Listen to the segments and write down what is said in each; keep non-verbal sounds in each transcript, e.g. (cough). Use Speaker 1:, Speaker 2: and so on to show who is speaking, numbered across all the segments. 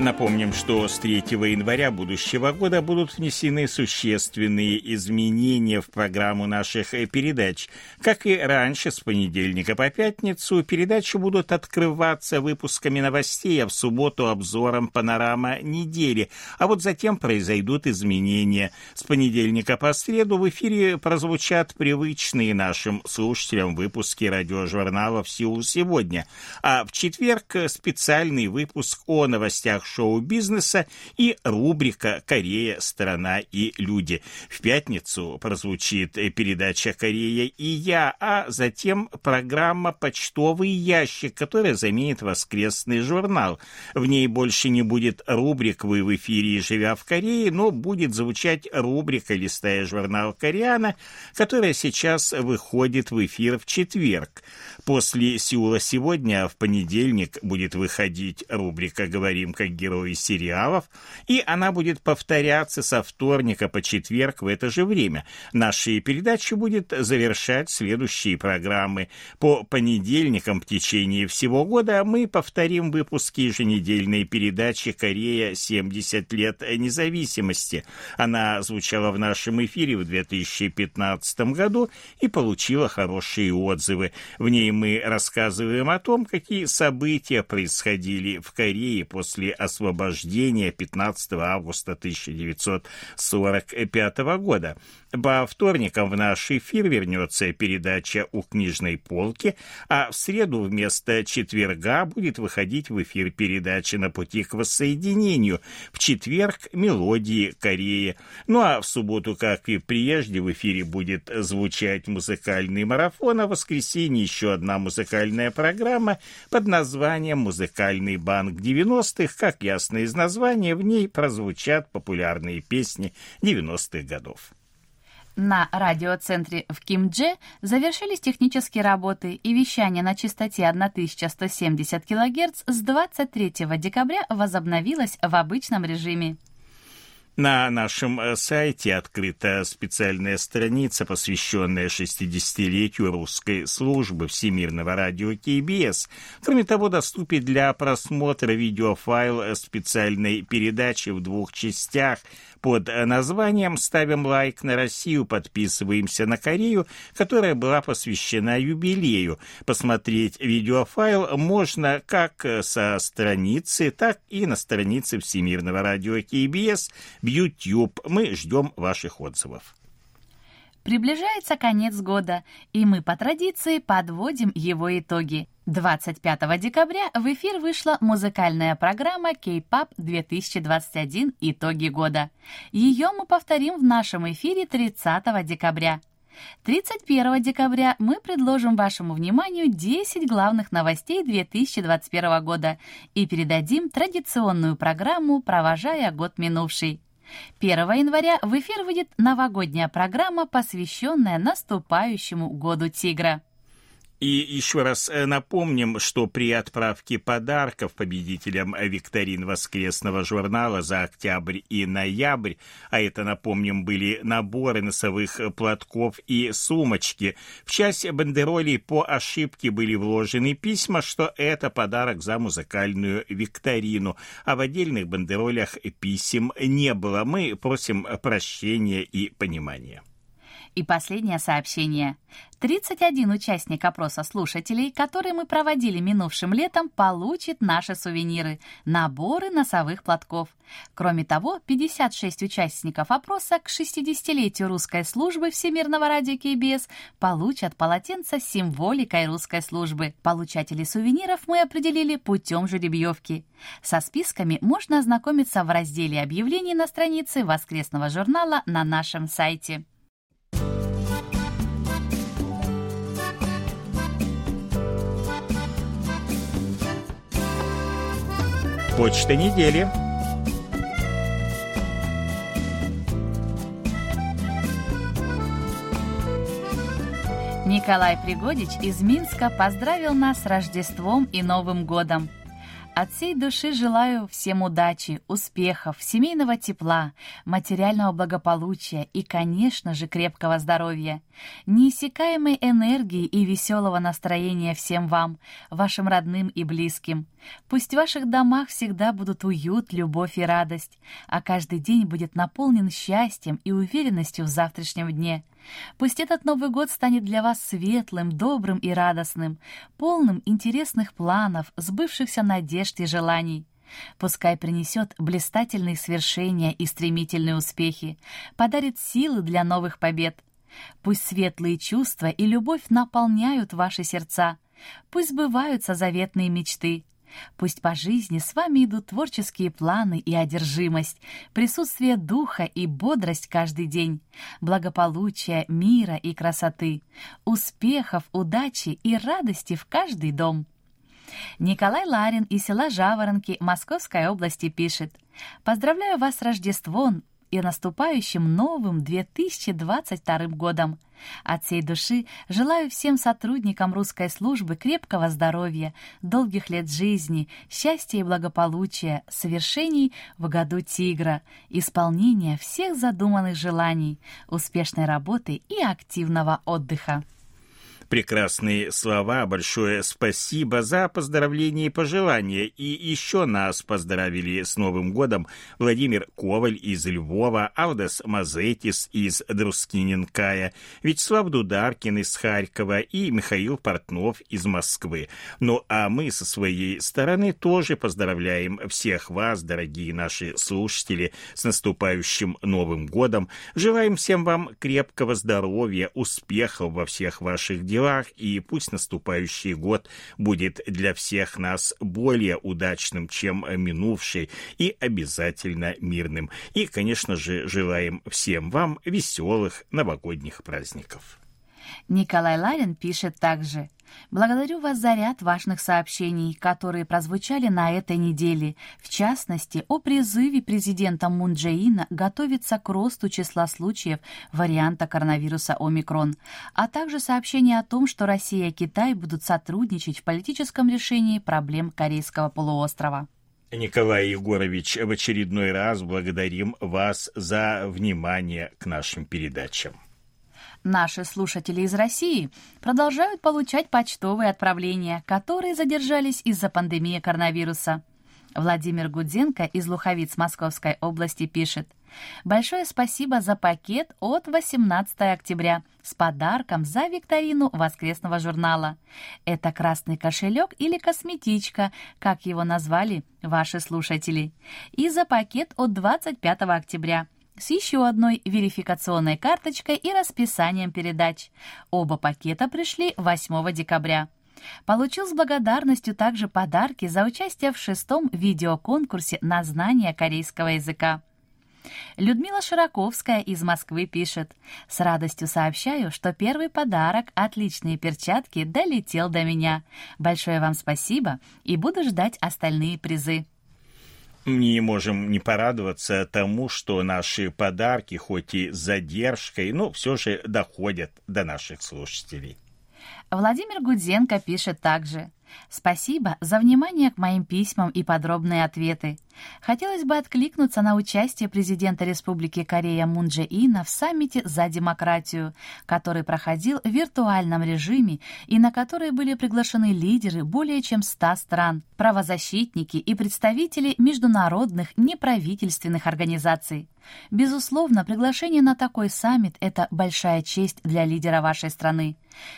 Speaker 1: Напомним, что с 3 января будущего года будут внесены существенные изменения в программу наших передач. Как и раньше, с понедельника по пятницу передачи будут открываться выпусками новостей, а в субботу обзором панорама недели. А вот затем произойдут изменения. С понедельника по среду в эфире прозвучат привычные нашим слушателям выпуски радиожурнала «В силу сегодня», а в четверг специальный выпуск о новостях шоу-бизнеса и рубрика «Корея. Страна и люди». В пятницу прозвучит передача «Корея и я», а затем программа «Почтовый ящик», которая заменит воскресный журнал. В ней больше не будет рубрик «Вы в эфире, живя в Корее», но будет звучать рубрика «Листая журнал Кореана», которая сейчас выходит в эфир в четверг. После «Сеула сегодня» в понедельник будет выходить рубрика «Говорим как герои сериалов», и она будет повторяться со вторника по четверг в это же время. Наши передачи будет завершать следующие программы. По понедельникам в течение всего года мы повторим выпуски еженедельной передачи «Корея. 70 лет независимости». Она звучала в нашем эфире в 2015 году и получила хорошие отзывы. В ней мы рассказываем о том, какие события происходили в Корее после освобождения 15 августа 1945 года. По вторникам в наш эфир вернется передача «У книжной полки», а в среду вместо четверга будет выходить в эфир передача «На пути к воссоединению», в четверг «Мелодии Кореи». Ну а в субботу, как и прежде, в эфире будет звучать музыкальный марафон, а в воскресенье еще одна музыкальная программа под названием «Музыкальный банк 90-х». Как ясно из названия, в ней прозвучат популярные песни 90-х годов.
Speaker 2: На радиоцентре в Кимдже завершились технические работы и вещание на частоте 1170 кГц с 23 декабря возобновилось в обычном режиме.
Speaker 1: На нашем э, сайте открыта специальная страница, посвященная 60-летию русской службы Всемирного радио КБС. Кроме того, доступен для просмотра видеофайл специальной передачи в двух частях под названием «Ставим лайк на Россию, подписываемся на Корею», которая была посвящена юбилею. Посмотреть видеофайл можно как со страницы, так и на странице Всемирного радио КБС в YouTube. Мы ждем ваших отзывов.
Speaker 2: Приближается конец года, и мы по традиции подводим его итоги. 25 декабря в эфир вышла музыкальная программа K-Pop 2021 «Итоги года». Ее мы повторим в нашем эфире 30 декабря. 31 декабря мы предложим вашему вниманию 10 главных новостей 2021 года и передадим традиционную программу «Провожая год минувший». 1 января в эфир выйдет новогодняя программа, посвященная наступающему году тигра.
Speaker 1: И еще раз э, напомним, что при отправке подарков победителям викторин воскресного журнала за октябрь и ноябрь, а это, напомним, были наборы носовых платков и сумочки, в часть бандеролей по ошибке были вложены письма, что это подарок за музыкальную викторину, а в отдельных бандеролях писем не было. Мы просим прощения и понимания.
Speaker 2: И последнее сообщение. 31 участник опроса слушателей, который мы проводили минувшим летом, получит наши сувениры – наборы носовых платков. Кроме того, 56 участников опроса к 60-летию русской службы Всемирного радио КБС получат полотенца с символикой русской службы. Получателей сувениров мы определили путем жеребьевки. Со списками можно ознакомиться в разделе объявлений на странице воскресного журнала на нашем сайте.
Speaker 1: Почта недели.
Speaker 2: Николай Пригодич из Минска поздравил нас с Рождеством и Новым годом. От всей души желаю всем удачи, успехов, семейного тепла, материального благополучия и, конечно же, крепкого здоровья, неиссякаемой энергии и веселого настроения всем вам, вашим родным и близким. Пусть в ваших домах всегда будут уют, любовь и радость, а каждый день будет наполнен счастьем и уверенностью в завтрашнем дне. Пусть этот Новый год станет для вас светлым, добрым и радостным, полным интересных планов, сбывшихся надежд и желаний. Пускай принесет блистательные свершения и стремительные успехи, подарит силы для новых побед. Пусть светлые чувства и любовь наполняют ваши сердца. Пусть сбываются заветные мечты. Пусть по жизни с вами идут творческие планы и одержимость, присутствие духа и бодрость каждый день, благополучие, мира и красоты, успехов, удачи и радости в каждый дом. Николай Ларин из села Жаворонки Московской области пишет «Поздравляю вас с Рождеством, и наступающим новым 2022 годом. От всей души желаю всем сотрудникам русской службы крепкого здоровья, долгих лет жизни, счастья и благополучия, совершений в году тигра, исполнения всех задуманных желаний, успешной работы и активного отдыха
Speaker 1: прекрасные слова, большое спасибо за поздравления и пожелания. И еще нас поздравили с Новым годом Владимир Коваль из Львова, Авдас Мазетис из Друскиненкая, Вячеслав Дударкин из Харькова и Михаил Портнов из Москвы. Ну а мы со своей стороны тоже поздравляем всех вас, дорогие наши слушатели, с наступающим Новым годом. Желаем всем вам крепкого здоровья, успехов во всех ваших делах делах, и пусть наступающий год будет для всех нас более удачным, чем минувший, и обязательно мирным. И, конечно же, желаем всем вам веселых новогодних праздников.
Speaker 2: Николай Ларин пишет также «Благодарю вас за ряд важных сообщений, которые прозвучали на этой неделе, в частности, о призыве президента Мун Джеина готовиться к росту числа случаев варианта коронавируса омикрон, а также сообщение о том, что Россия и Китай будут сотрудничать в политическом решении проблем Корейского полуострова».
Speaker 1: Николай Егорович, в очередной раз благодарим вас за внимание к нашим передачам.
Speaker 2: Наши слушатели из России продолжают получать почтовые отправления, которые задержались из-за пандемии коронавируса. Владимир Гудзенко из Луховиц Московской области пишет. Большое спасибо за пакет от 18 октября с подарком за викторину воскресного журнала. Это красный кошелек или косметичка, как его назвали ваши слушатели. И за пакет от 25 октября – с еще одной верификационной карточкой и расписанием передач. Оба пакета пришли 8 декабря. Получил с благодарностью также подарки за участие в шестом видеоконкурсе на знание корейского языка. Людмила Широковская из Москвы пишет. «С радостью сообщаю, что первый подарок, отличные перчатки, долетел до меня. Большое вам спасибо и буду ждать остальные призы»
Speaker 1: не можем не порадоваться тому, что наши подарки, хоть и с задержкой, но все же доходят до наших слушателей.
Speaker 2: Владимир Гудзенко пишет также. Спасибо за внимание к моим письмам и подробные ответы. Хотелось бы откликнуться на участие президента Республики Корея Мун Дже Ина в саммите за демократию, который проходил в виртуальном режиме и на который были приглашены лидеры более чем 100 стран, правозащитники и представители международных неправительственных организаций. Безусловно, приглашение на такой саммит – это большая честь для лидера вашей страны.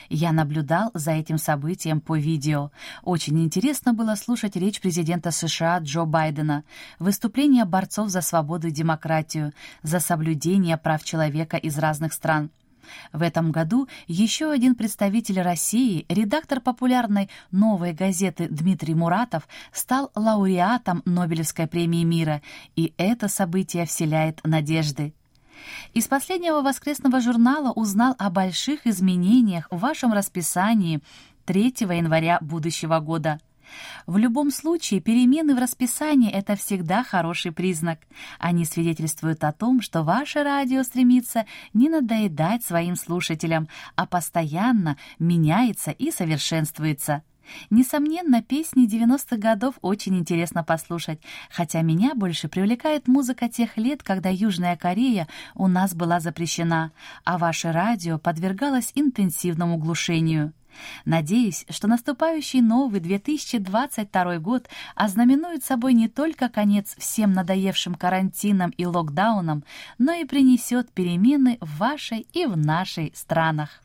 Speaker 2: Я наблюдал за этим событием по видео. Очень интересно было слушать речь президента США Джо Байдена, выступления борцов за свободу и демократию, за соблюдение прав человека из разных стран. В этом году еще один представитель России, редактор популярной «Новой газеты» Дмитрий Муратов, стал лауреатом Нобелевской премии мира, и это событие вселяет надежды. Из последнего воскресного журнала узнал о больших изменениях в вашем расписании 3 января будущего года – В любом случае, перемены в расписании — это всегда хороший признак. Они свидетельствуют о том, что ваше радио стремится не надоедать своим слушателям, а постоянно меняется и совершенствуется. Несомненно, песни 90-х годов очень интересно послушать, хотя меня больше привлекает музыка тех лет, когда Южная Корея у нас была запрещена, а ваше радио подвергалось интенсивному глушению. Надеюсь, что наступающий новый 2022 год ознаменует собой не только конец всем надоевшим карантинам и локдаунам, но и принесет перемены в вашей и в нашей странах.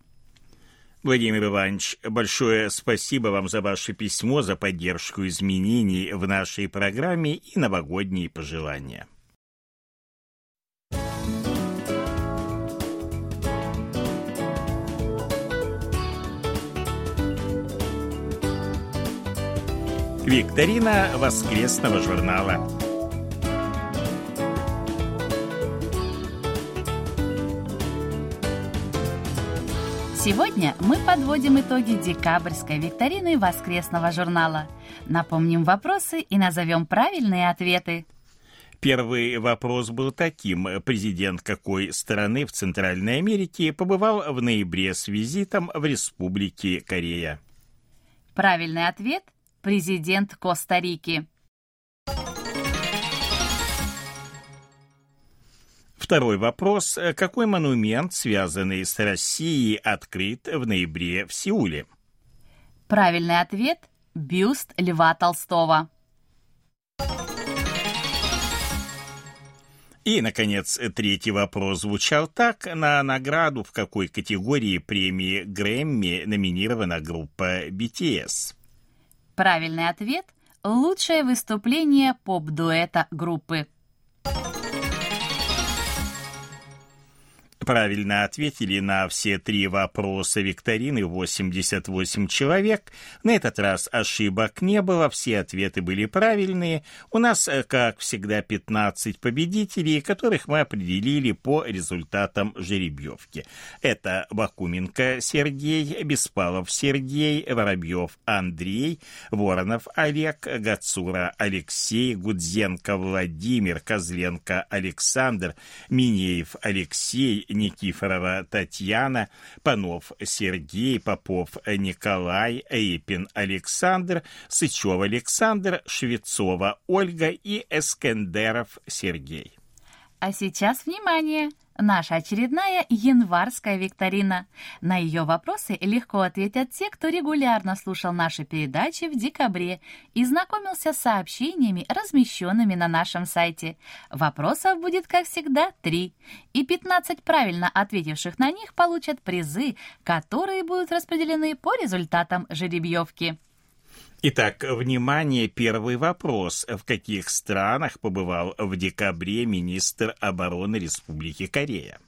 Speaker 1: Владимир Иванович, большое спасибо вам за ваше письмо, за поддержку изменений в нашей программе и новогодние пожелания. Викторина воскресного журнала.
Speaker 2: Сегодня мы подводим итоги декабрьской викторины воскресного журнала. Напомним вопросы и назовем правильные ответы.
Speaker 1: Первый вопрос был таким. Президент какой страны в Центральной Америке побывал в ноябре с визитом в Республике Корея?
Speaker 2: Правильный ответ – президент Коста-Рики.
Speaker 1: Второй вопрос. Какой монумент, связанный с Россией, открыт в ноябре в Сеуле?
Speaker 2: Правильный ответ – бюст Льва Толстого.
Speaker 1: И, наконец, третий вопрос звучал так. На награду в какой категории премии Грэмми номинирована группа BTS?
Speaker 2: Правильный ответ – лучшее выступление поп-дуэта группы.
Speaker 1: Правильно ответили на все три вопроса викторины 88 человек. На этот раз ошибок не было, все ответы были правильные. У нас, э, как всегда, 15 победителей, которых мы определили по результатам жеребьевки. Это Бакуменко Сергей, Беспалов Сергей, Воробьев Андрей, Воронов Олег, Гацура Алексей, Гудзенко Владимир, Козленко Александр, Минеев Алексей, Никифорова Татьяна, Панов Сергей, Попов Николай, Эйпин Александр, Сычев Александр, Швецова Ольга и Эскендеров Сергей.
Speaker 2: А сейчас внимание! Наша очередная январская викторина. На ее вопросы легко ответят те, кто регулярно слушал наши передачи в декабре и знакомился с сообщениями, размещенными на нашем сайте. Вопросов будет, как всегда, три. И 15 правильно ответивших на них получат призы, которые будут распределены по результатам жеребьевки.
Speaker 1: Итак, внимание, первый вопрос. В каких странах побывал в декабре министр обороны Республики Корея?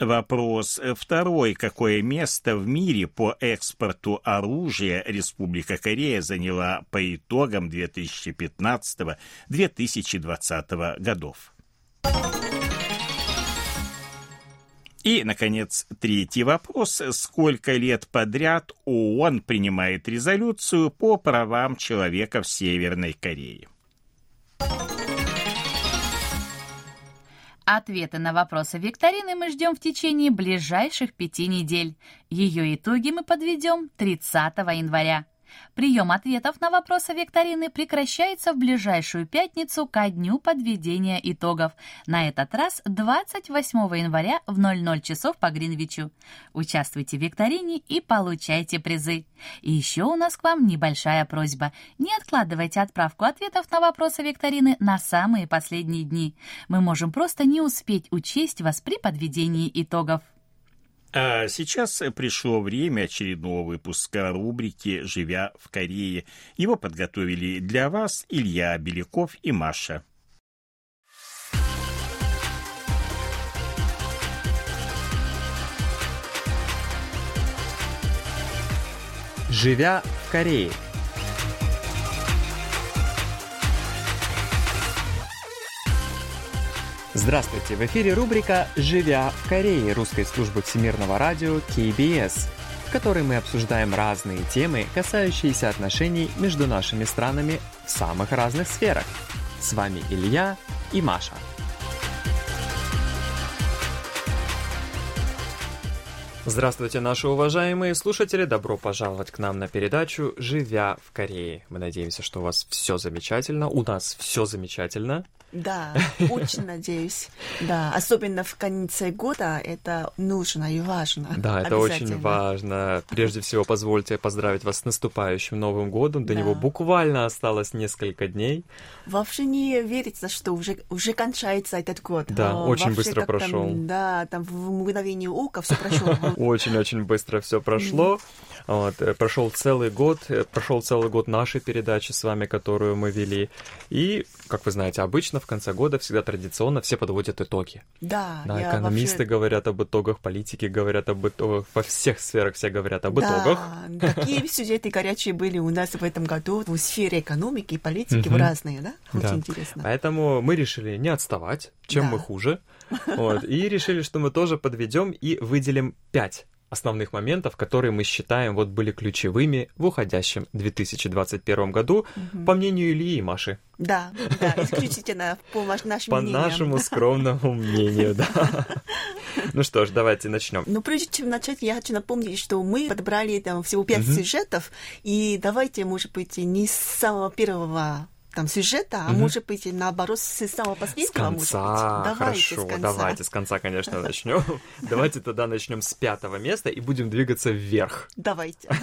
Speaker 1: Вопрос второй. Какое место в мире по экспорту оружия Республика Корея заняла по итогам 2015-2020 годов? И, наконец, третий вопрос. Сколько лет подряд ООН принимает резолюцию по правам человека в Северной Корее?
Speaker 2: Ответы на вопросы викторины мы ждем в течение ближайших пяти недель. Ее итоги мы подведем 30 января. Прием ответов на вопросы викторины прекращается в ближайшую пятницу ко дню подведения итогов. На этот раз 28 января в 00 часов по Гринвичу. Участвуйте в викторине и получайте призы. И еще у нас к вам небольшая просьба. Не откладывайте отправку ответов на вопросы викторины на самые последние дни. Мы можем просто не успеть учесть вас при подведении итогов.
Speaker 1: А сейчас пришло время очередного выпуска рубрики «Живя в Корее». Его подготовили для вас Илья Беляков и Маша.
Speaker 3: «Живя в Корее» Здравствуйте! В эфире рубрика «Живя в Корее» русской службы всемирного радио KBS. которой мы обсуждаем разные темы, касающиеся отношений между нашими странами в самых разных сферах. С вами Илья и Маша. Здравствуйте, наши уважаемые слушатели! Добро пожаловать к нам на передачу «Живя в Корее». Мы надеемся, что у вас все замечательно, у нас все замечательно.
Speaker 4: Да, (laughs) очень надеюсь. Да, особенно в конце года это нужно и важно.
Speaker 3: Да, это очень важно. Прежде всего, позвольте поздравить вас с наступающим Новым годом. До да. него буквально осталось несколько дней.
Speaker 4: Вообще не верится, что уже, уже кончается этот год.
Speaker 3: Да, О, очень быстро прошел.
Speaker 4: Да, там в мгновение ока все прошло. (laughs)
Speaker 3: Очень-очень быстро все прошло. Вот, э, прошел целый год, э, прошел целый год нашей передачи с вами, которую мы вели. И, как вы знаете, обычно в конце года всегда традиционно все подводят итоги.
Speaker 4: Да,
Speaker 3: да экономисты вообще... говорят об итогах, политики говорят об итогах, во всех сферах все говорят об
Speaker 4: да,
Speaker 3: итогах.
Speaker 4: Такие (laughs) сюжеты горячие были у нас в этом году в сфере экономики и политики в разные, да? Очень да. интересно.
Speaker 3: Поэтому мы решили не отставать, чем да. мы хуже. Вот, и решили, что мы тоже подведем и выделим пять основных моментов, которые мы считаем вот были ключевыми в уходящем 2021 году, угу. по мнению Ильи и Маши.
Speaker 4: Да, да, исключительно по нашему
Speaker 3: По нашему скромному мнению, да. Ну что ж, давайте начнем.
Speaker 4: Ну, прежде чем начать, я хочу напомнить, что мы подобрали там всего пять сюжетов, и давайте, может быть, не с самого первого там сюжета, а угу. может быть, наоборот, с самого последнего.
Speaker 3: С конца. Давайте Хорошо, с конца. давайте с конца, конечно, начнем. (laughs) Давайте тогда начнем с пятого места и будем двигаться вверх.
Speaker 4: Давайте. (laughs)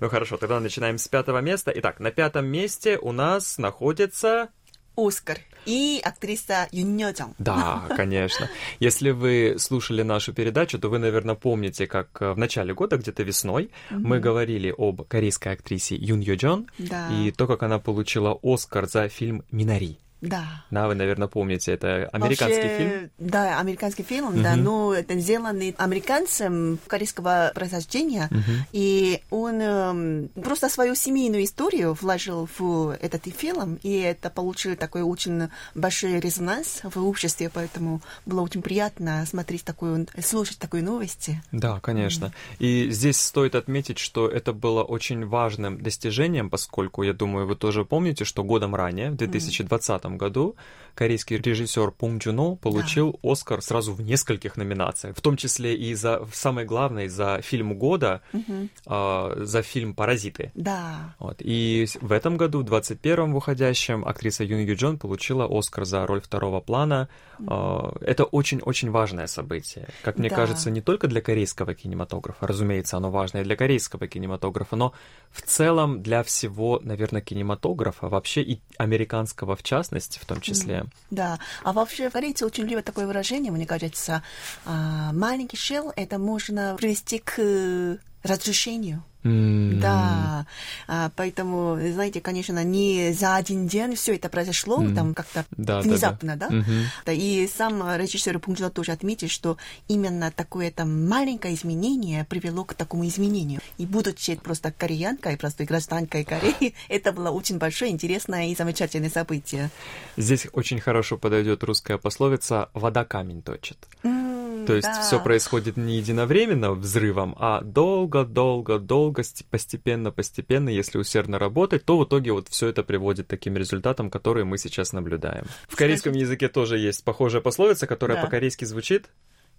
Speaker 3: Ну хорошо, тогда начинаем с пятого места. Итак, на пятом месте у нас находится
Speaker 4: Оскар и актриса Юн Йо
Speaker 3: Да, конечно. Если вы слушали нашу передачу, то вы, наверное, помните, как э, в начале года, где-то весной, mm-hmm. мы говорили об корейской актрисе Юн Йо да. и то, как она получила Оскар за фильм «Минари».
Speaker 4: Да.
Speaker 3: Да, вы, наверное, помните, это американский Вообще, фильм.
Speaker 4: Да, американский фильм, uh-huh. да, но это сделанный американцем корейского происхождения, uh-huh. и он э, просто свою семейную историю вложил в этот фильм, и это получило такой очень большой резонанс в обществе, поэтому было очень приятно смотреть такую, слушать такой новости.
Speaker 3: Да, конечно. Uh-huh. И здесь стоит отметить, что это было очень важным достижением, поскольку, я думаю, вы тоже помните, что годом ранее, в 2020 2020 году корейский режиссер Пунг Джуно получил да. Оскар сразу в нескольких номинациях, в том числе и за, самое главное, за фильм года, угу. э, за фильм «Паразиты».
Speaker 4: Да.
Speaker 3: Вот. И в этом году, в 21-м выходящем, актриса Юн Ю Джон получила Оскар за роль второго плана. Э, это очень-очень важное событие. Как мне да. кажется, не только для корейского кинематографа, разумеется, оно важно и для корейского кинематографа, но в целом для всего, наверное, кинематографа, вообще и американского в частности в том числе.
Speaker 4: Да, а вообще корейцы очень любят такое выражение, мне кажется, а, маленький шел это можно привести к разрушению.
Speaker 3: Mm.
Speaker 4: Да, а, поэтому, знаете, конечно, не за один день все это произошло, mm. там как-то да, внезапно, да? да? Mm-hmm. да? И сам режиссер Пунктжо тоже отметил, что именно такое там маленькое изменение привело к такому изменению. И будучи просто кореянкой, просто гражданкой Кореи, (laughs) это было очень большое, интересное и замечательное событие.
Speaker 3: Здесь очень хорошо подойдет русская пословица «вода камень точит». Mm. То есть да. все происходит не единовременно взрывом, а долго-долго-долго, постепенно-постепенно, если усердно работать, то в итоге вот все это приводит к таким результатам, которые мы сейчас наблюдаем. В корейском языке тоже есть похожая пословица, которая да. по-корейски звучит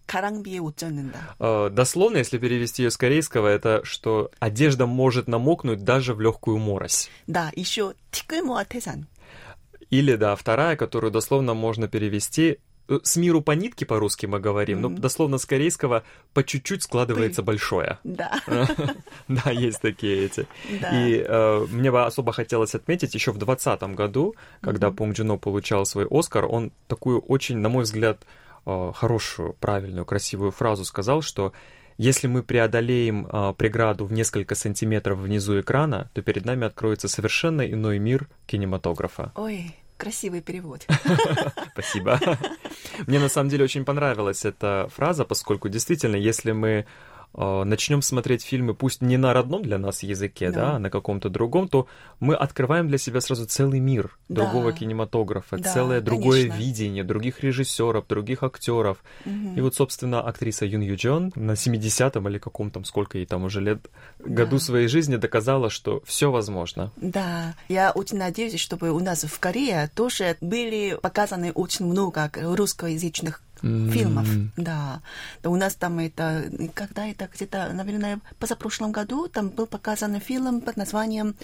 Speaker 4: 가랑비에 옷 젖는다.
Speaker 3: Э, дословно, если перевести ее с корейского, это что одежда может намокнуть даже в легкую морось.
Speaker 4: Да, еще 티끌모아 태산.
Speaker 3: Или, да, вторая, которую дословно можно перевести Э, с миру по нитке по-русски мы говорим, mm-hmm. но дословно с корейского по чуть-чуть складывается Пыль. большое.
Speaker 4: Да. (laughs)
Speaker 3: Да, есть такие эти. И э, мне бы особо хотелось отметить, еще в 2020 году, когда Пунг Джуно получал свой Оскар, он такую очень, на мой взгляд, э, хорошую, правильную, красивую фразу сказал, что если мы преодолеем э, преграду в несколько сантиметров внизу экрана, то перед нами откроется совершенно иной мир кинематографа.
Speaker 4: Ой, Красивый перевод. (laughs)
Speaker 3: Спасибо. (laughs) Мне на самом деле очень понравилась эта фраза, поскольку действительно, если мы начнем смотреть фильмы, пусть не на родном для нас языке, да, да а на каком-то другом, то мы открываем для себя сразу целый мир да. другого кинематографа, да, целое другое конечно. видение других режиссеров, других актеров. Угу. И вот, собственно, актриса Юн Ю Джон на 70-м или каком там, сколько ей там уже лет, да. году своей жизни доказала, что все возможно.
Speaker 4: Да, я очень надеюсь, чтобы у нас в Корее тоже были показаны очень много русскоязычных фильмов. Да. У нас там это, когда это где-то, наверное, позапрошлом году там был показан фильм под названием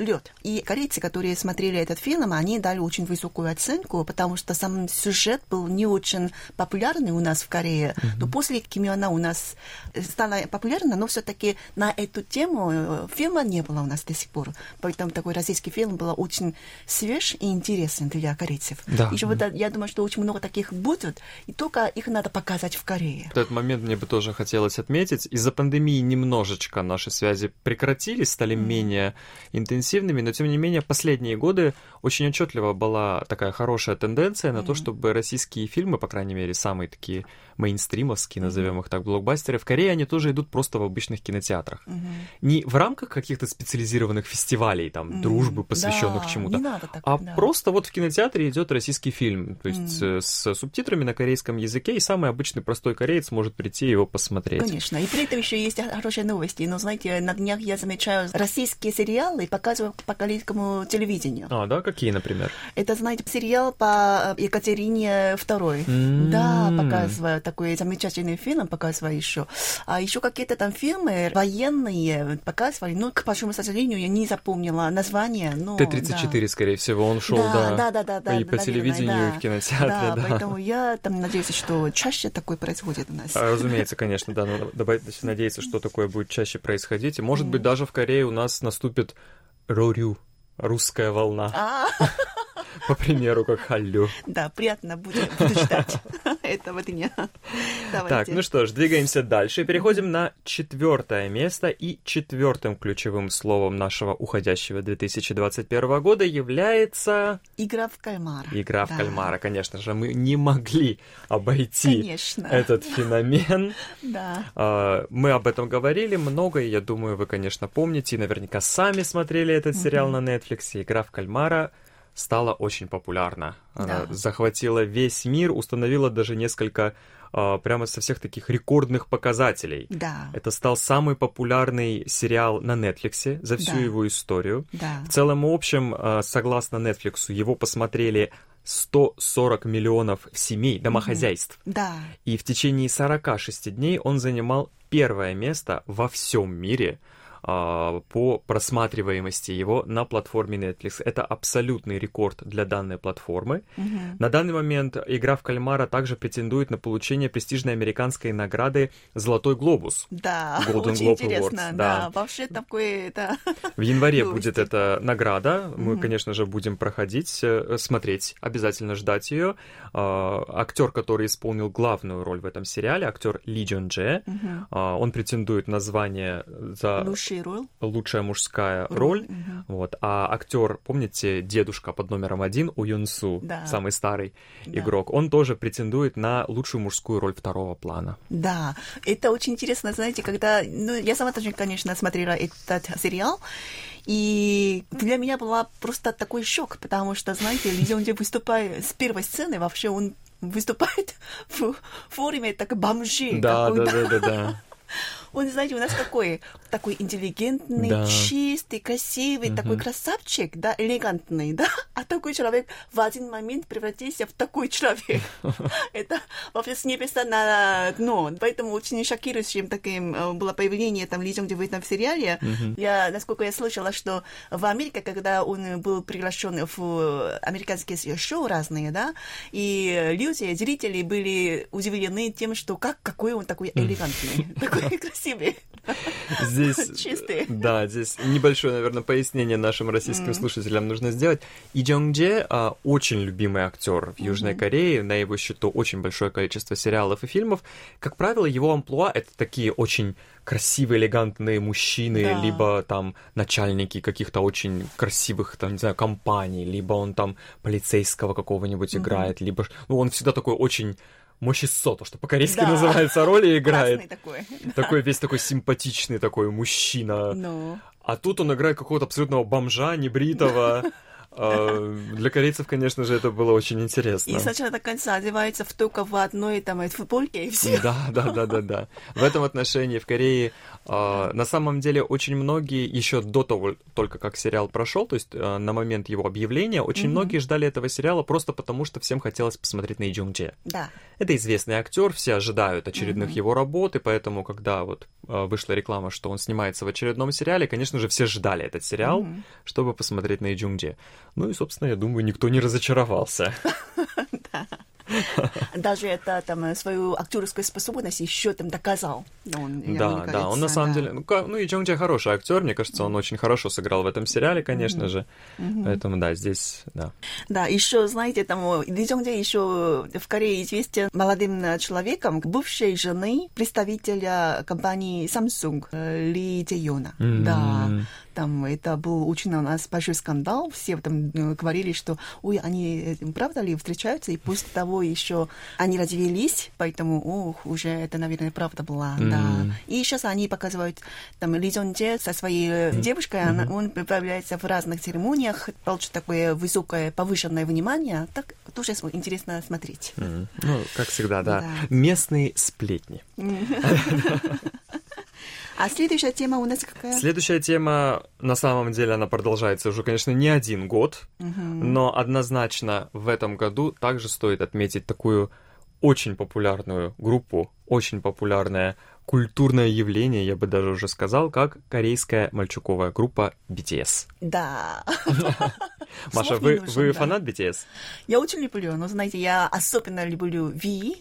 Speaker 4: «Лед». И корейцы, которые смотрели этот фильм, они дали очень высокую оценку, потому что сам сюжет был не очень популярный у нас в Корее. Mm-hmm. Но после Ким у нас стала популярна, но все-таки на эту тему э, фильма не было у нас до сих пор. Поэтому такой российский фильм был очень свеж и интересен для корейцев. Да. Еще вот я думаю, что очень много таких будет. И только их надо показать в Корее.
Speaker 3: В этот момент мне бы тоже хотелось отметить, из-за пандемии немножечко наши связи прекратились, стали mm. менее интенсивными, но тем не менее последние годы очень отчетливо была такая хорошая тенденция на mm. то, чтобы российские фильмы, по крайней мере, самые такие мейнстримовские, назовем их так, блокбастеры, в Корее они тоже идут просто в обычных кинотеатрах. Mm-hmm. Не в рамках каких-то специализированных фестивалей, там, mm-hmm. дружбы, посвященных
Speaker 4: да,
Speaker 3: чему-то,
Speaker 4: так,
Speaker 3: а
Speaker 4: да.
Speaker 3: просто вот в кинотеатре идет российский фильм, то есть mm-hmm. с субтитрами на корейском языке, и самый обычный простой кореец может прийти его посмотреть.
Speaker 4: Конечно, и при этом еще есть хорошие новости. Но, знаете, на днях я замечаю, российские сериалы показывают по корейскому телевидению.
Speaker 3: А, да? Какие, например?
Speaker 4: Это, знаете, сериал по Екатерине II. Mm-hmm. Да, показывают такой замечательный фильм, показывают еще. А еще какие-то там фильмы военные показывали. Ну, к большому сожалению, я не запомнила название. Но,
Speaker 3: Т-34,
Speaker 4: да.
Speaker 3: скорее всего, он шел,
Speaker 4: да. Да, да, да, да.
Speaker 3: И
Speaker 4: да,
Speaker 3: по наверное, телевидению, да. и в кинотеатре,
Speaker 4: да. да. поэтому я там надеюсь, что чаще такое происходит у нас.
Speaker 3: А, разумеется, конечно, да. Но давайте надеяться, что такое будет чаще происходить. И, может быть, даже в Корее у нас наступит рорю, русская волна. (laughs) По примеру, как Халлю.
Speaker 4: Да, приятно будет, буду ждать (laughs) этого дня.
Speaker 3: Так, ну что ж, двигаемся дальше. Переходим на четвертое место. И четвертым ключевым словом нашего уходящего 2021 года является...
Speaker 4: Игра в кальмара.
Speaker 3: Игра в кальмара, конечно же. Мы не могли обойти конечно. этот (laughs) феномен.
Speaker 4: Да.
Speaker 3: А, мы об этом говорили много, и я думаю, вы, конечно, помните, и наверняка сами смотрели этот сериал на Netflix. Игра в кальмара стала очень популярна. Она да. захватила весь мир, установила даже несколько а, прямо со всех таких рекордных показателей.
Speaker 4: Да.
Speaker 3: Это стал самый популярный сериал на Netflix за всю да. его историю.
Speaker 4: Да.
Speaker 3: В целом и общем, а, согласно Netflix, его посмотрели 140 миллионов семей, домохозяйств.
Speaker 4: Mm-hmm. Да.
Speaker 3: И в течение 46 дней он занимал первое место во всем мире а, по просматриваемости его на платформе Netflix. Это абсолютный рекорд для данной платформы.
Speaker 4: Угу.
Speaker 3: На данный момент игра в кальмара также претендует на получение престижной американской награды «Золотой глобус».
Speaker 4: Да, Golden очень Globe интересно. Awards. Да. да, вообще такое это... (laughs)
Speaker 3: В январе будет эта награда. Мы, угу. конечно же, будем проходить, э, смотреть, обязательно ждать ее. А, актер, который исполнил главную роль в этом сериале, актер Ли Джон Дже, угу. он претендует на звание за...
Speaker 4: Лучшая роль.
Speaker 3: Лучшая мужская роль. роль. Угу. Вот. А актер, помните, дедушка под номером один у Юнсу, да. самый старый да. игрок, он тоже претендует на лучшую мужскую роль второго плана.
Speaker 4: Да, это очень интересно, знаете, когда... Ну, я сама тоже, конечно, смотрела этот сериал, и для меня была просто такой шок, потому что, знаете, Ли Жонджи выступает с первой сцены, вообще он выступает (laughs) в форме так бомжи.
Speaker 3: Да, да, да, да, да. (laughs)
Speaker 4: Он, знаете, у нас такой, такой интеллигентный, да. чистый, красивый, угу. такой красавчик, да, элегантный, да, (laughs) а такой человек в один момент превратился в такой человек. (laughs) Это вообще с небеса на дно. Поэтому очень шокирующим таким э, было появление там Ли Джонг в сериале. Я, насколько я слышала, что в Америке, когда он был приглашен в американские шоу разные, да, и люди, зрители были удивлены тем, что как, какой он такой элегантный, (laughs) такой красивый себе.
Speaker 3: Здесь, (laughs)
Speaker 4: Чистые.
Speaker 3: Да, здесь небольшое, наверное, пояснение нашим российским mm. слушателям нужно сделать. И Джонг Дже а, очень любимый актер в Южной mm-hmm. Корее, на его счету очень большое количество сериалов и фильмов. Как правило, его амплуа — это такие очень красивые, элегантные мужчины, да. либо там начальники каких-то очень красивых, там, не знаю, компаний, либо он там полицейского какого-нибудь mm-hmm. играет, либо... Ну, он всегда такой очень Мощисо, то, что по-корейски да. называется, роли играет.
Speaker 4: такой.
Speaker 3: Такой весь такой симпатичный такой мужчина.
Speaker 4: No.
Speaker 3: А тут он играет какого-то абсолютного бомжа, небритого. (laughs) А, для корейцев, конечно же, это было очень интересно.
Speaker 4: И сначала до конца одевается в только в одной там футболке и все.
Speaker 3: Да, да, да, да, да. В этом отношении в Корее а, на самом деле очень многие еще до того, только как сериал прошел, то есть а, на момент его объявления, очень многие ждали этого сериала просто потому, что всем хотелось посмотреть на Иджунже.
Speaker 4: Да.
Speaker 3: Это известный актер, все ожидают очередных его работ, и поэтому, когда вот вышла реклама, что он снимается в очередном сериале, конечно же, все ждали этот сериал, чтобы посмотреть на Иджунже. Ну и, собственно, я думаю, никто не разочаровался. (laughs)
Speaker 4: Даже это там свою актерскую способность еще там доказал.
Speaker 3: Он, да, да, он на самом да. деле, ну, ну и Джонг Джей хороший актер, мне кажется, он очень хорошо сыграл в этом сериале, конечно mm-hmm. же. Mm-hmm. Поэтому да, здесь, да.
Speaker 4: Да, еще, знаете, там Ли Джей еще в Корее известен молодым человеком, бывшей жены представителя компании Samsung Ли Джейона. Mm-hmm. Да там это был очень у нас большой скандал, все там э, говорили, что, ой, они э, правда ли встречаются, и после того еще они развелись, поэтому, ох, уже это, наверное, правда была, mm. да. И сейчас они показывают, там, Ли Джон Дже со своей mm. девушкой, mm-hmm. она, он появляется в разных церемониях, получит такое высокое, повышенное внимание, так тоже интересно смотреть.
Speaker 3: Mm. Ну, как всегда, да. да. Местные сплетни. (laughs)
Speaker 4: А следующая тема у нас какая?
Speaker 3: Следующая тема, на самом деле, она продолжается уже, конечно, не один год, угу. но однозначно в этом году также стоит отметить такую очень популярную группу, очень популярное культурное явление, я бы даже уже сказал, как корейская мальчуковая группа BTS.
Speaker 4: Да. (laughs)
Speaker 3: Маша, вы, вы фанат BTS?
Speaker 4: Я очень люблю, но знаете, я особенно люблю V,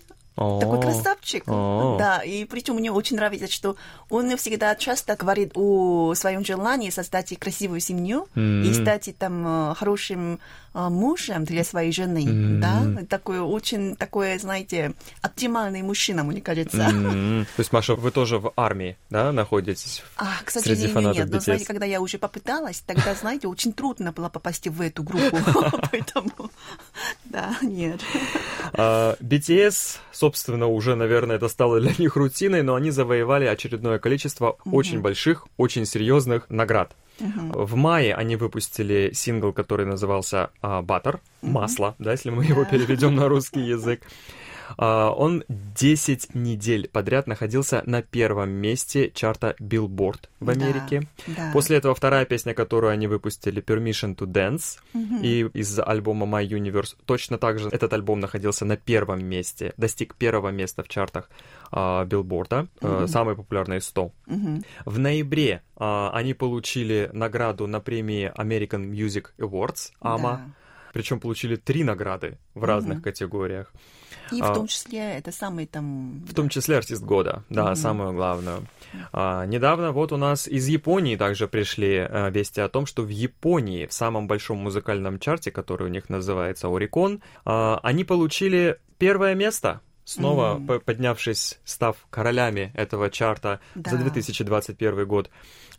Speaker 4: такой красавчик. Да, и причем мне очень нравится, что он всегда часто говорит о своем желании создать красивую семью и стать там хорошим мужем для своей жены, mm-hmm. да, такой очень такой, знаете, оптимальный мужчина, мне кажется.
Speaker 3: Mm-hmm. (laughs) То есть, Маша, вы тоже в армии, да, находитесь?
Speaker 4: А, к сожалению, среди нет. Но, знаете, когда я уже попыталась, тогда, знаете, очень трудно было попасть в эту группу, (laughs) (laughs) поэтому, (laughs) да, нет.
Speaker 3: BTS, а, собственно, уже, наверное, это стало для них рутиной, но они завоевали очередное количество очень больших, очень серьезных наград. Uh-huh. В мае они выпустили сингл, который назывался uh, Butter, uh-huh. масло, да, если мы его переведем на русский язык. Uh, он 10 недель подряд находился на первом месте чарта Billboard в Америке.
Speaker 4: Да, да.
Speaker 3: После этого вторая песня, которую они выпустили, Permission to Dance, угу. и из альбома My Universe точно так же этот альбом находился на первом месте, достиг первого места в чартах а, билборда, mm-hmm. самые популярные 100. Mm-hmm. В ноябре а, они получили награду на премии American Music Awards, AMA. Да. Причем получили три награды в разных mm-hmm. категориях.
Speaker 4: И в том числе это самый там...
Speaker 3: В том числе артист года, да, mm-hmm. самую главную. А, недавно вот у нас из Японии также пришли а, вести о том, что в Японии, в самом большом музыкальном чарте, который у них называется Oricon, а, они получили первое место снова mm-hmm. поднявшись, став королями этого чарта да. за 2021 год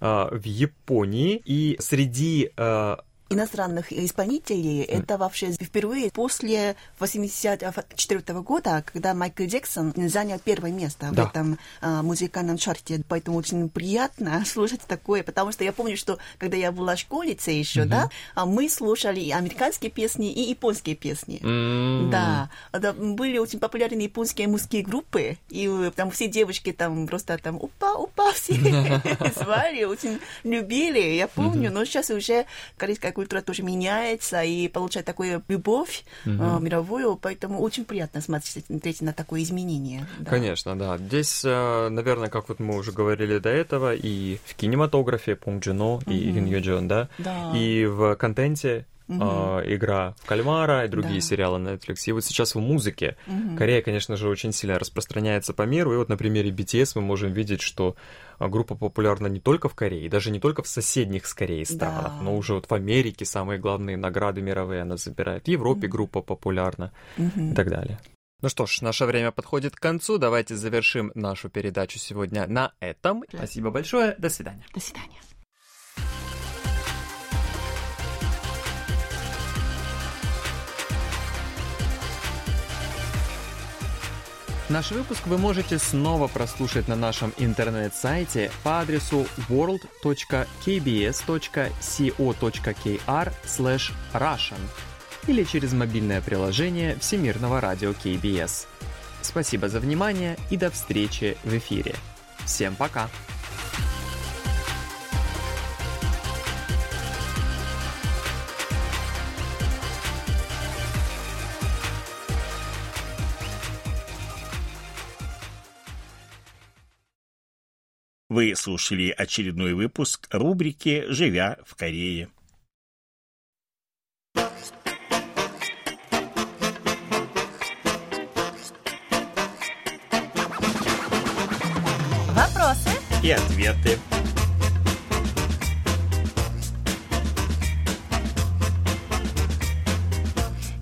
Speaker 3: э, в Японии. И среди э,
Speaker 4: иностранных исполнителей. Mm. Это вообще впервые после 1984 года, когда Майкл Джексон занял первое место да. в этом а, музыкальном чарте. Поэтому очень приятно (laughs) слушать такое, потому что я помню, что когда я была школьницей еще, mm-hmm. да, а мы слушали и американские песни, и японские песни. Mm. Да. Это были очень популярные японские мужские группы, и там все девочки там просто там упа, упа, все (laughs) (laughs) звали, очень любили, я помню, но сейчас уже корейская культура тоже меняется и получает такую любовь э, мировую, поэтому очень приятно смотреть на такое изменение.
Speaker 3: Да. Конечно, да. Здесь, э, наверное, как вот мы уже говорили до этого, и в кинематографе Пунг Джино и Ин Ю да?
Speaker 4: да,
Speaker 3: и в контенте угу. э, игра в кальмара и другие да. сериалы на Netflix. И вот сейчас в музыке угу. Корея, конечно же, очень сильно распространяется по миру. И вот на примере BTS мы можем видеть, что а, группа популярна не только в Корее, даже не только в соседних с Кореей странах, да. но уже вот в Америке самые главные награды мировые она забирает. В Европе угу. группа популярна угу. и так далее. Ну что ж, наше время подходит к концу. Давайте завершим нашу передачу сегодня на этом. Спасибо большое. До свидания.
Speaker 4: До свидания.
Speaker 3: Наш выпуск вы можете снова прослушать на нашем интернет-сайте по адресу world.kbs.co.kr или через мобильное приложение Всемирного радио KBS. Спасибо за внимание и до встречи в эфире. Всем пока!
Speaker 1: Вы слушали очередной выпуск рубрики «Живя в Корее».
Speaker 2: Вопросы
Speaker 1: и ответы.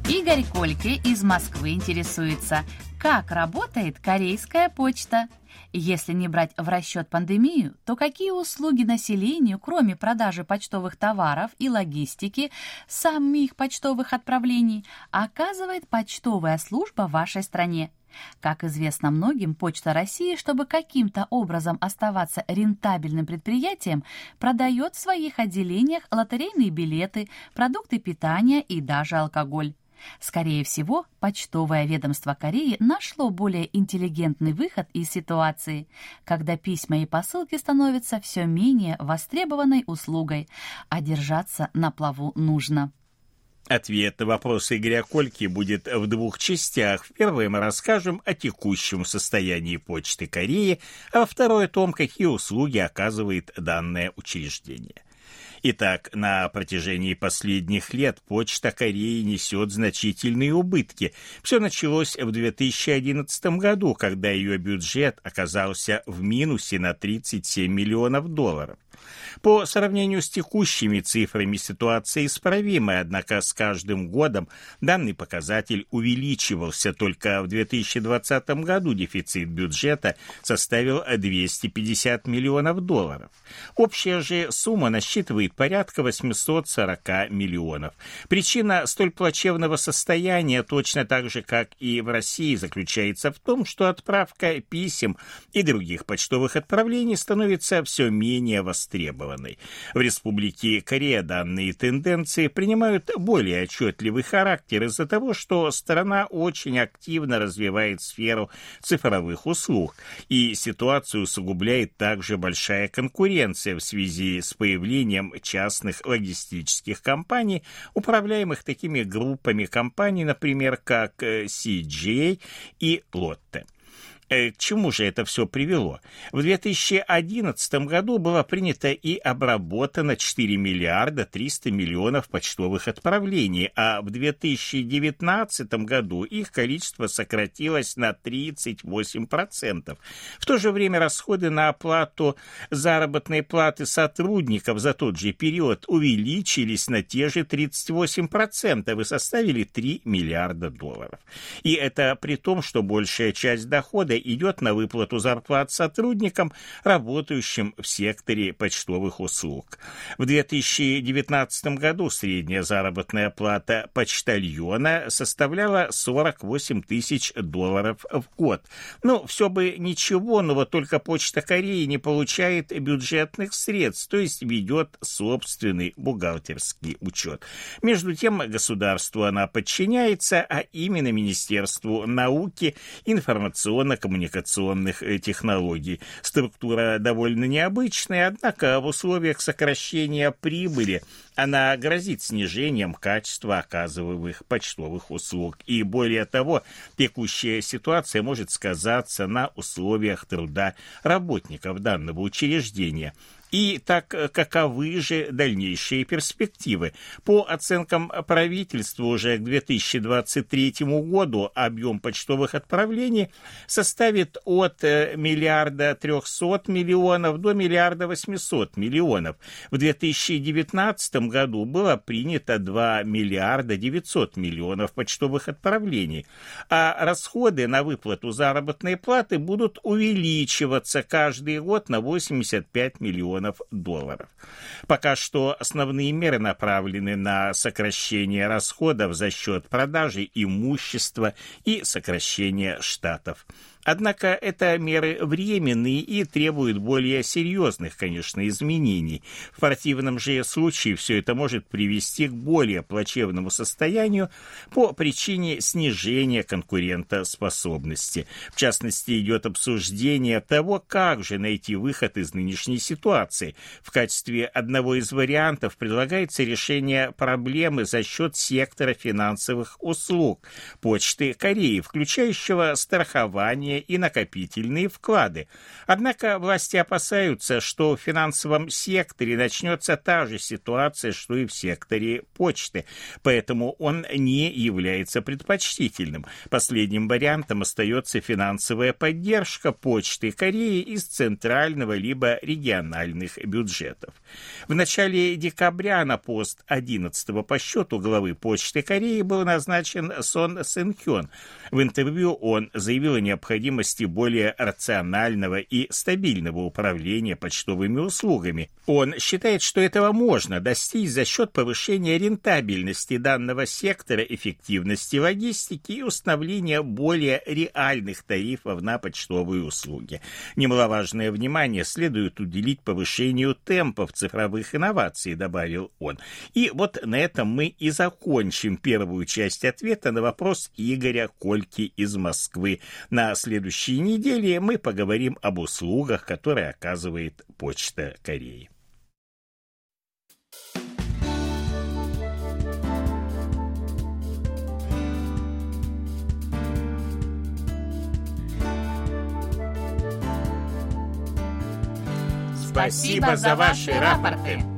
Speaker 2: Игорь Кольке из Москвы интересуется, как работает корейская почта. Если не брать в расчет пандемию, то какие услуги населению, кроме продажи почтовых товаров и логистики самих почтовых отправлений, оказывает почтовая служба в вашей стране? Как известно многим, Почта России, чтобы каким-то образом оставаться рентабельным предприятием, продает в своих отделениях лотерейные билеты, продукты питания и даже алкоголь. Скорее всего, почтовое ведомство Кореи нашло более интеллигентный выход из ситуации, когда письма и посылки становятся все менее востребованной услугой, а держаться на плаву нужно.
Speaker 1: Ответ на вопрос Игоря Кольки будет в двух частях. В первой мы расскажем о текущем состоянии Почты Кореи, а во второй о том, какие услуги оказывает данное учреждение. Итак, на протяжении последних лет Почта Кореи несет значительные убытки. Все началось в 2011 году, когда ее бюджет оказался в минусе на 37 миллионов долларов. По сравнению с текущими цифрами ситуация исправимая, однако с каждым годом данный показатель увеличивался. Только в 2020 году дефицит бюджета составил 250 миллионов долларов. Общая же сумма насчитывает порядка 840 миллионов. Причина столь плачевного состояния, точно так же, как и в России, заключается в том, что отправка писем и других почтовых отправлений становится все менее востребованной востребованной. В Республике Корея данные тенденции принимают более отчетливый характер из-за того, что страна очень активно развивает сферу цифровых услуг, и ситуацию усугубляет также большая конкуренция в связи с появлением частных логистических компаний, управляемых такими группами компаний, например, как CJ и Lotte. Э, к чему же это все привело? В 2011 году было принято и обработано 4 миллиарда 300 миллионов почтовых отправлений, а в 2019 году их количество сократилось на 38%. В то же время расходы на оплату заработной платы сотрудников за тот же период увеличились на те же 38% и составили 3 миллиарда долларов. И это при том, что большая часть дохода идет на выплату зарплат сотрудникам, работающим в секторе почтовых услуг. В 2019 году средняя заработная плата почтальона составляла 48 тысяч долларов в год. Ну, все бы ничего, но вот только Почта Кореи не получает бюджетных средств, то есть ведет собственный бухгалтерский учет. Между тем, государству она подчиняется, а именно Министерству науки, информационно-коммуникационных коммуникационных э, технологий. Структура довольно необычная, однако в условиях сокращения прибыли она грозит снижением качества оказываемых почтовых услуг. И более того, текущая ситуация может сказаться на условиях труда работников данного учреждения – и так э, каковы же дальнейшие перспективы? По оценкам правительства уже к 2023 году объем почтовых отправлений составит от э, миллиарда 300 миллионов до миллиарда 800 миллионов. В 2019 году было принято 2 миллиарда 900 миллионов почтовых отправлений, а расходы на выплату заработной платы будут увеличиваться каждый год на 85 миллионов миллионов долларов. Пока что основные меры направлены на сокращение расходов за счет продажи имущества и сокращение штатов. Однако это меры временные и требуют более серьезных, конечно, изменений. В противном же случае все это может привести к более плачевному состоянию по причине снижения конкурентоспособности. В частности, идет обсуждение того, как же найти выход из нынешней ситуации. В качестве одного из вариантов предлагается решение проблемы за счет сектора финансовых услуг Почты Кореи, включающего страхование и накопительные вклады. Однако власти опасаются, что в финансовом секторе начнется та же ситуация, что и в секторе почты, поэтому он не является предпочтительным. Последним вариантом остается финансовая поддержка почты Кореи из центрального либо региональных бюджетов. В начале декабря на пост 11 по счету главы почты Кореи был назначен Сон Сын Хён. В интервью он заявил о необходимости более рационального и стабильного управления почтовыми услугами. Он считает, что этого можно достичь за счет повышения рентабельности данного сектора, эффективности логистики и установления более реальных тарифов на почтовые услуги. Немаловажное внимание следует уделить повышению темпов цифровых инноваций, добавил он. И вот на этом мы и закончим первую часть ответа на вопрос Игоря Кольки из Москвы. На следующей неделе мы поговорим об услугах, которые оказывает Почта Кореи.
Speaker 2: Спасибо за ваши рапорты.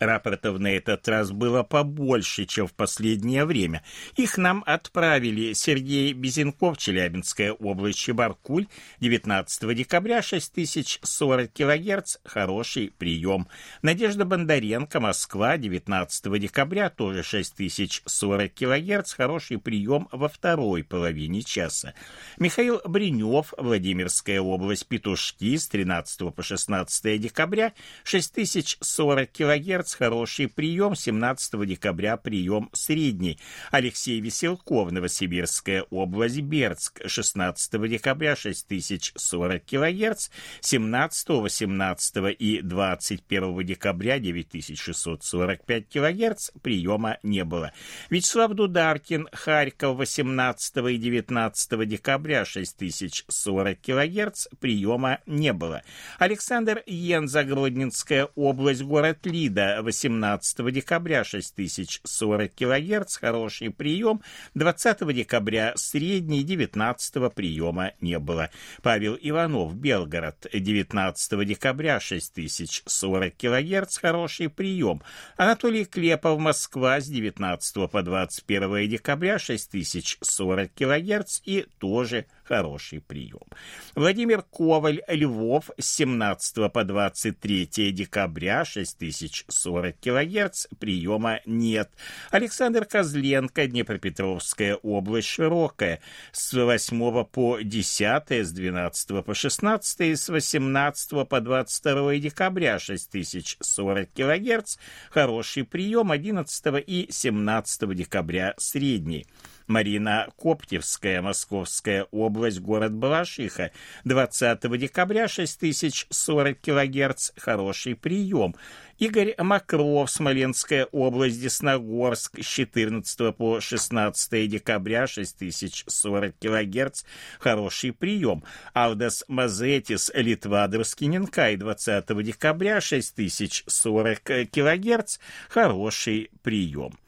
Speaker 1: Рапортов на этот раз было побольше, чем в последнее время. Их нам отправили Сергей Безенков, Челябинская область, Чебаркуль, 19 декабря, 6040 кГц, хороший прием. Надежда Бондаренко, Москва, 19 декабря, тоже 6040 кГц, хороший прием во второй половине часа. Михаил Бринев, Владимирская область, Петушки, с 13 по 16 декабря, 6040 кГц, Кузнец, хороший прием, 17 декабря прием средний. Алексей Веселков, Новосибирская область, Бердск, 16 декабря 6040 кГц, 17, 18 и 21 декабря 9645 кГц приема не было. Вячеслав Дударкин, Харьков, 18 и 19 декабря 6040 кГц приема не было. Александр Йенза, Гродненская область, город Лида, 18 декабря 6040 кГц, хороший прием, 20 декабря средний, 19 приема не было. Павел Иванов, Белгород, 19 декабря 6040 кГц, хороший прием. Анатолий Клепов, Москва, с 19 по 21 декабря 6040 кГц и тоже хороший прием. Владимир Коваль, Львов, с 17 по 23 декабря, 6040 кГц, приема нет. Александр Козленко, Днепропетровская область, Широкая, с 8 по 10, с 12 по 16, с 18 по 22 декабря, 6040 кГц, хороший прием, 11 и 17 декабря, средний. Марина Коптевская, Московская область, город Балашиха. 20 декабря 6040 кГц, хороший прием. Игорь Макров, Смоленская область, Десногорск, с 14 по 16 декабря, 6040 кГц, хороший прием. Алдас Мазетис, Литва, Дроскиненкай, 20 декабря, 6040 кГц, хороший прием.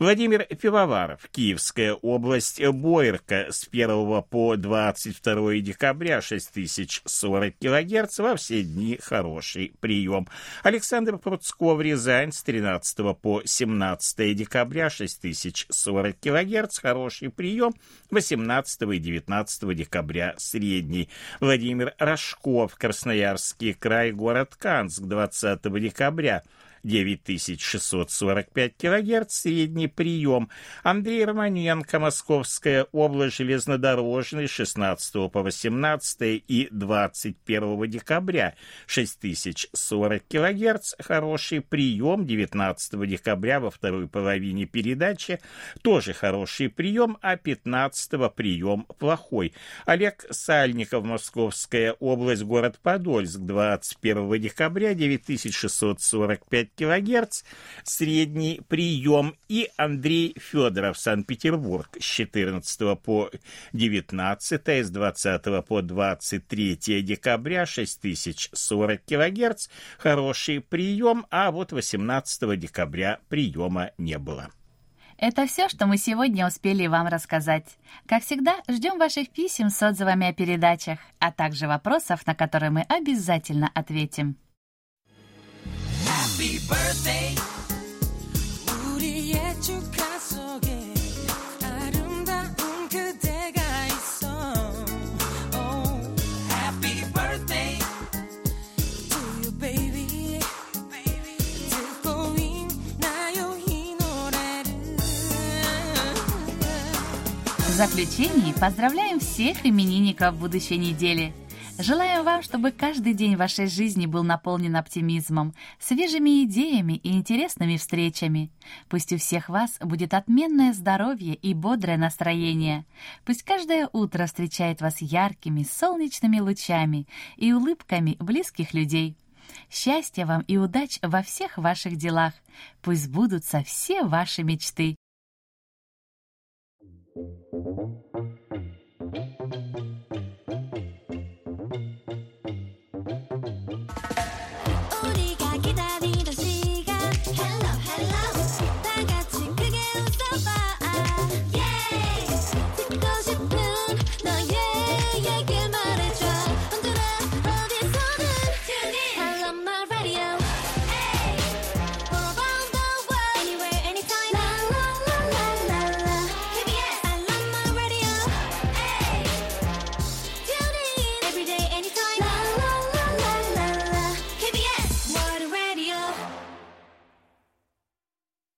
Speaker 1: Владимир Пивоваров, Киевская область, Бойерка с 1 по 22 декабря 6040 кГц, во все дни хороший прием. Александр Пруцков, Рязань с 13 по 17 декабря 6040 кГц, хороший прием. 18 и 19 декабря средний. Владимир Рожков, Красноярский край, город Канск, 20 декабря 9645 кГц средний прием. Андрей Романенко, Московская область, железнодорожный, 16 по 18 и 21 декабря, 6040 кГц, хороший прием, 19 декабря во второй половине передачи, тоже хороший прием, а 15 прием плохой. Олег Сальников, Московская область, город Подольск, 21 декабря, 9645 кГц, средний прием. И Андрей Федоров, Санкт-Петербург, с 14 по 19, с 20 по 23 декабря, 6040 кГц, хороший прием, а вот 18 декабря приема не было.
Speaker 2: Это все, что мы сегодня успели вам рассказать. Как всегда, ждем ваших писем с отзывами о передачах, а также вопросов, на которые мы обязательно ответим. Happy birthday. В заключении поздравляем всех именинников будущей недели. Желаем вам, чтобы каждый день вашей жизни был наполнен оптимизмом, свежими идеями и интересными встречами. Пусть у всех вас будет отменное здоровье и бодрое настроение. Пусть каждое утро встречает вас яркими, солнечными лучами и улыбками близких людей. Счастья вам и удач во всех ваших делах. Пусть сбудутся все ваши мечты. Thank you.